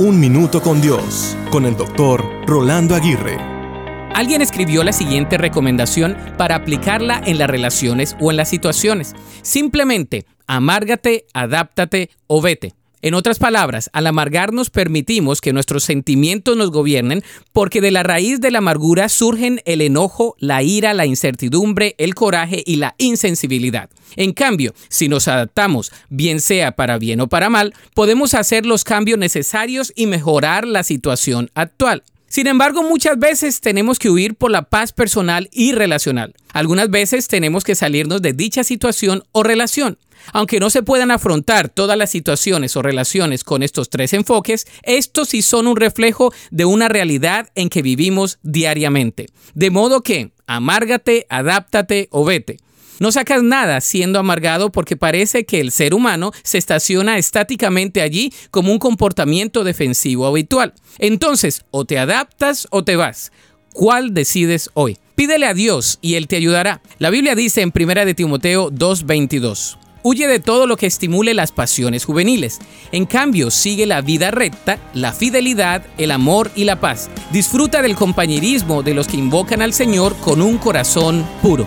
Un Minuto con Dios, con el doctor Rolando Aguirre. Alguien escribió la siguiente recomendación para aplicarla en las relaciones o en las situaciones. Simplemente, amárgate, adáptate o vete. En otras palabras, al amargarnos permitimos que nuestros sentimientos nos gobiernen porque de la raíz de la amargura surgen el enojo, la ira, la incertidumbre, el coraje y la insensibilidad. En cambio, si nos adaptamos, bien sea para bien o para mal, podemos hacer los cambios necesarios y mejorar la situación actual. Sin embargo, muchas veces tenemos que huir por la paz personal y relacional. Algunas veces tenemos que salirnos de dicha situación o relación. Aunque no se puedan afrontar todas las situaciones o relaciones con estos tres enfoques, estos sí son un reflejo de una realidad en que vivimos diariamente. De modo que, amárgate, adáptate o vete. No sacas nada siendo amargado porque parece que el ser humano se estaciona estáticamente allí como un comportamiento defensivo habitual. Entonces, o te adaptas o te vas. ¿Cuál decides hoy? Pídele a Dios y Él te ayudará. La Biblia dice en 1 de Timoteo 2:22. Huye de todo lo que estimule las pasiones juveniles. En cambio, sigue la vida recta, la fidelidad, el amor y la paz. Disfruta del compañerismo de los que invocan al Señor con un corazón puro.